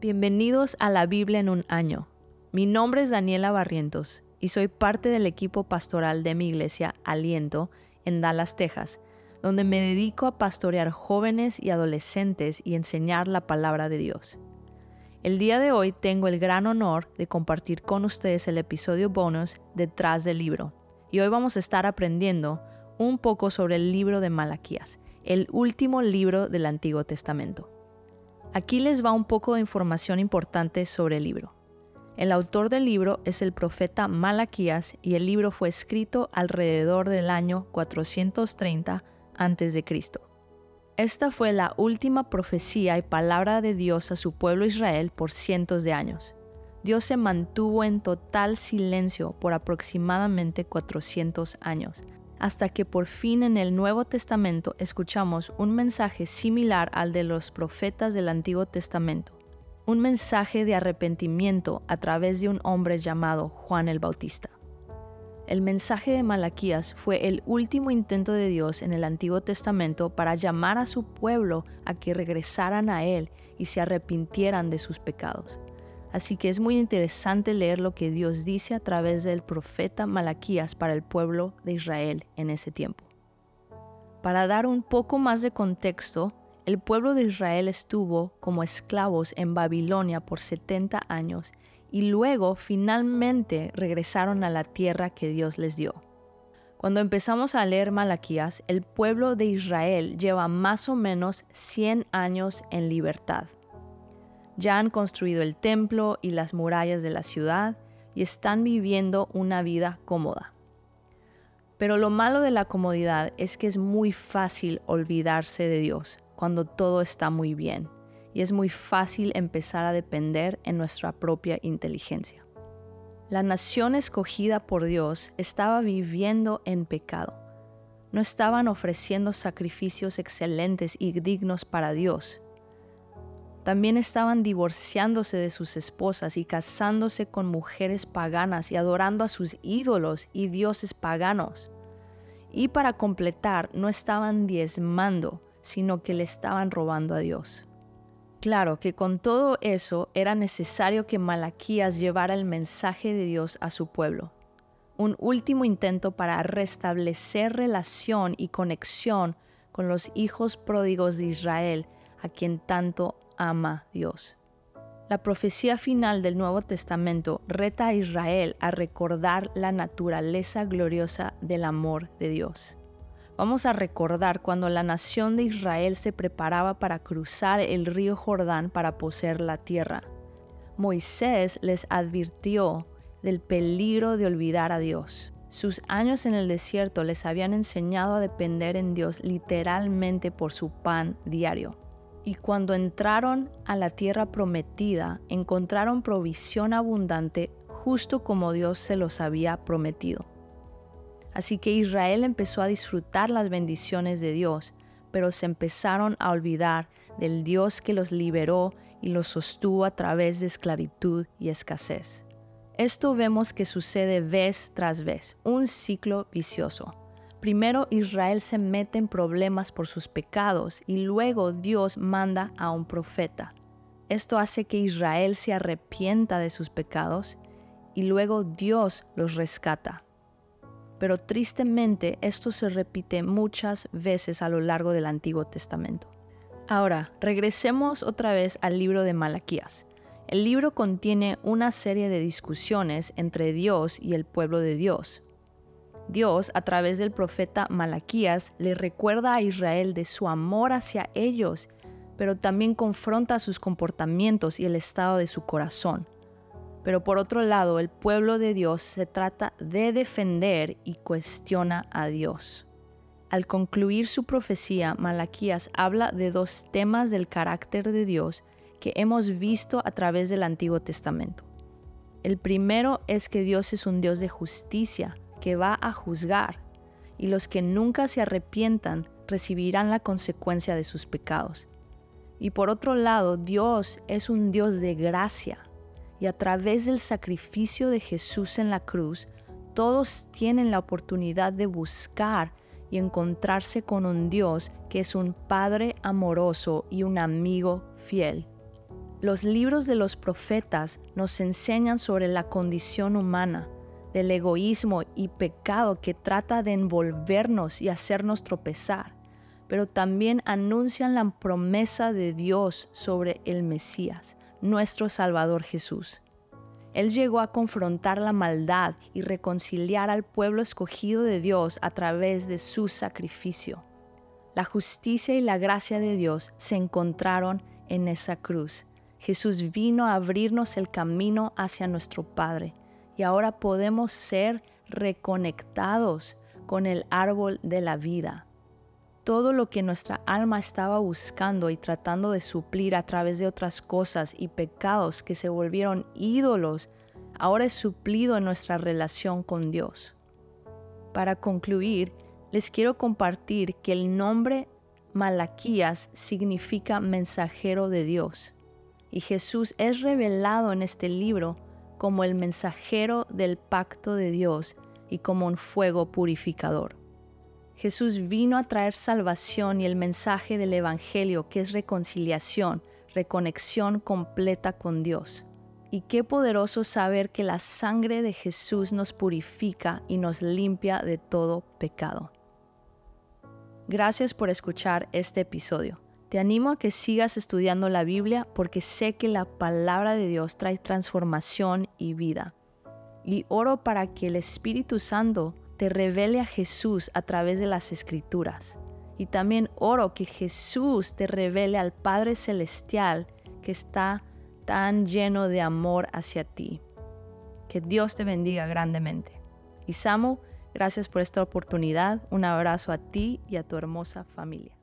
Bienvenidos a la Biblia en un año. Mi nombre es Daniela Barrientos y soy parte del equipo pastoral de mi iglesia Aliento en Dallas, Texas, donde me dedico a pastorear jóvenes y adolescentes y enseñar la palabra de Dios. El día de hoy tengo el gran honor de compartir con ustedes el episodio bonus detrás del libro. Y hoy vamos a estar aprendiendo un poco sobre el libro de Malaquías, el último libro del Antiguo Testamento. Aquí les va un poco de información importante sobre el libro. El autor del libro es el profeta Malaquías y el libro fue escrito alrededor del año 430 a.C. Esta fue la última profecía y palabra de Dios a su pueblo Israel por cientos de años. Dios se mantuvo en total silencio por aproximadamente 400 años, hasta que por fin en el Nuevo Testamento escuchamos un mensaje similar al de los profetas del Antiguo Testamento, un mensaje de arrepentimiento a través de un hombre llamado Juan el Bautista. El mensaje de Malaquías fue el último intento de Dios en el Antiguo Testamento para llamar a su pueblo a que regresaran a Él y se arrepintieran de sus pecados. Así que es muy interesante leer lo que Dios dice a través del profeta Malaquías para el pueblo de Israel en ese tiempo. Para dar un poco más de contexto, el pueblo de Israel estuvo como esclavos en Babilonia por 70 años y luego finalmente regresaron a la tierra que Dios les dio. Cuando empezamos a leer Malaquías, el pueblo de Israel lleva más o menos 100 años en libertad. Ya han construido el templo y las murallas de la ciudad y están viviendo una vida cómoda. Pero lo malo de la comodidad es que es muy fácil olvidarse de Dios cuando todo está muy bien y es muy fácil empezar a depender en nuestra propia inteligencia. La nación escogida por Dios estaba viviendo en pecado. No estaban ofreciendo sacrificios excelentes y dignos para Dios, también estaban divorciándose de sus esposas y casándose con mujeres paganas y adorando a sus ídolos y dioses paganos. Y para completar, no estaban diezmando, sino que le estaban robando a Dios. Claro que con todo eso era necesario que Malaquías llevara el mensaje de Dios a su pueblo. Un último intento para restablecer relación y conexión con los hijos pródigos de Israel, a quien tanto ama Dios. La profecía final del Nuevo Testamento reta a Israel a recordar la naturaleza gloriosa del amor de Dios. Vamos a recordar cuando la nación de Israel se preparaba para cruzar el río Jordán para poseer la tierra. Moisés les advirtió del peligro de olvidar a Dios. Sus años en el desierto les habían enseñado a depender en Dios literalmente por su pan diario. Y cuando entraron a la tierra prometida, encontraron provisión abundante justo como Dios se los había prometido. Así que Israel empezó a disfrutar las bendiciones de Dios, pero se empezaron a olvidar del Dios que los liberó y los sostuvo a través de esclavitud y escasez. Esto vemos que sucede vez tras vez, un ciclo vicioso. Primero Israel se mete en problemas por sus pecados y luego Dios manda a un profeta. Esto hace que Israel se arrepienta de sus pecados y luego Dios los rescata. Pero tristemente esto se repite muchas veces a lo largo del Antiguo Testamento. Ahora, regresemos otra vez al libro de Malaquías. El libro contiene una serie de discusiones entre Dios y el pueblo de Dios, Dios, a través del profeta Malaquías, le recuerda a Israel de su amor hacia ellos, pero también confronta sus comportamientos y el estado de su corazón. Pero por otro lado, el pueblo de Dios se trata de defender y cuestiona a Dios. Al concluir su profecía, Malaquías habla de dos temas del carácter de Dios que hemos visto a través del Antiguo Testamento. El primero es que Dios es un Dios de justicia, que va a juzgar, y los que nunca se arrepientan recibirán la consecuencia de sus pecados. Y por otro lado, Dios es un Dios de gracia, y a través del sacrificio de Jesús en la cruz, todos tienen la oportunidad de buscar y encontrarse con un Dios que es un Padre amoroso y un amigo fiel. Los libros de los profetas nos enseñan sobre la condición humana, del egoísmo y pecado que trata de envolvernos y hacernos tropezar, pero también anuncian la promesa de Dios sobre el Mesías, nuestro Salvador Jesús. Él llegó a confrontar la maldad y reconciliar al pueblo escogido de Dios a través de su sacrificio. La justicia y la gracia de Dios se encontraron en esa cruz. Jesús vino a abrirnos el camino hacia nuestro Padre y ahora podemos ser reconectados con el árbol de la vida. Todo lo que nuestra alma estaba buscando y tratando de suplir a través de otras cosas y pecados que se volvieron ídolos, ahora es suplido en nuestra relación con Dios. Para concluir, les quiero compartir que el nombre Malaquías significa mensajero de Dios y Jesús es revelado en este libro como el mensajero del pacto de Dios y como un fuego purificador. Jesús vino a traer salvación y el mensaje del Evangelio que es reconciliación, reconexión completa con Dios. Y qué poderoso saber que la sangre de Jesús nos purifica y nos limpia de todo pecado. Gracias por escuchar este episodio. Te animo a que sigas estudiando la Biblia porque sé que la palabra de Dios trae transformación y vida. Y oro para que el Espíritu Santo te revele a Jesús a través de las escrituras. Y también oro que Jesús te revele al Padre Celestial que está tan lleno de amor hacia ti. Que Dios te bendiga grandemente. Y Samu, gracias por esta oportunidad. Un abrazo a ti y a tu hermosa familia.